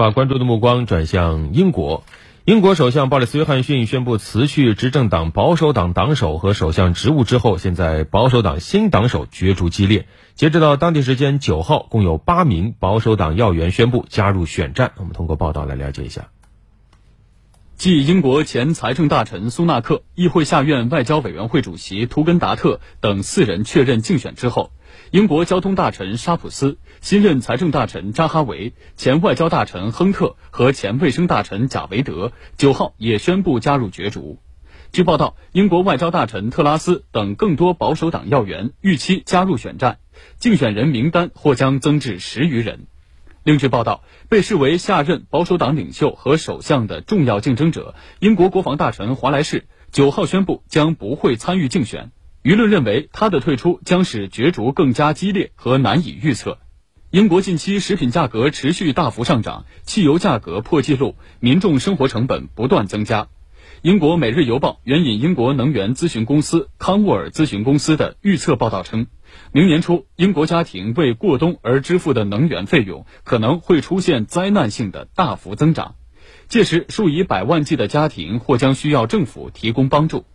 把关注的目光转向英国。英国首相鲍里斯·约翰逊宣布辞去执政党保守党党首和首相职务之后，现在保守党新党首角逐激烈。截止到当地时间九号，共有八名保守党要员宣布加入选战。我们通过报道来了解一下。继英国前财政大臣苏纳克、议会下院外交委员会主席图根达特等四人确认竞选之后。英国交通大臣沙普斯、新任财政大臣扎哈维、前外交大臣亨特和前卫生大臣贾维德九号也宣布加入角逐。据报道，英国外交大臣特拉斯等更多保守党要员预期加入选战，竞选人名单或将增至十余人。另据报道，被视为下任保守党领袖和首相的重要竞争者英国国防大臣华莱士九号宣布将不会参与竞选。舆论认为，他的退出将使角逐更加激烈和难以预测。英国近期食品价格持续大幅上涨，汽油价格破纪录，民众生活成本不断增加。英国《每日邮报》援引英国能源咨询公司康沃尔咨询公司的预测报道称，明年初英国家庭为过冬而支付的能源费用可能会出现灾难性的大幅增长，届时数以百万计的家庭或将需要政府提供帮助。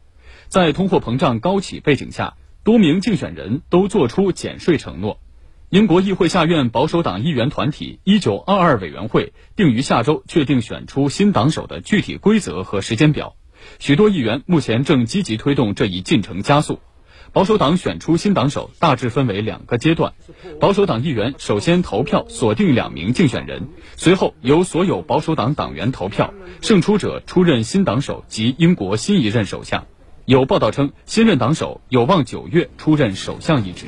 在通货膨胀高企背景下，多名竞选人都做出减税承诺。英国议会下院保守党议员团体一九二二委员会定于下周确定选出新党首的具体规则和时间表。许多议员目前正积极推动这一进程加速。保守党选出新党首大致分为两个阶段：保守党议员首先投票锁定两名竞选人，随后由所有保守党党员投票，胜出者出任新党首及英国新一任首相。有报道称，新任党首有望九月出任首相一职。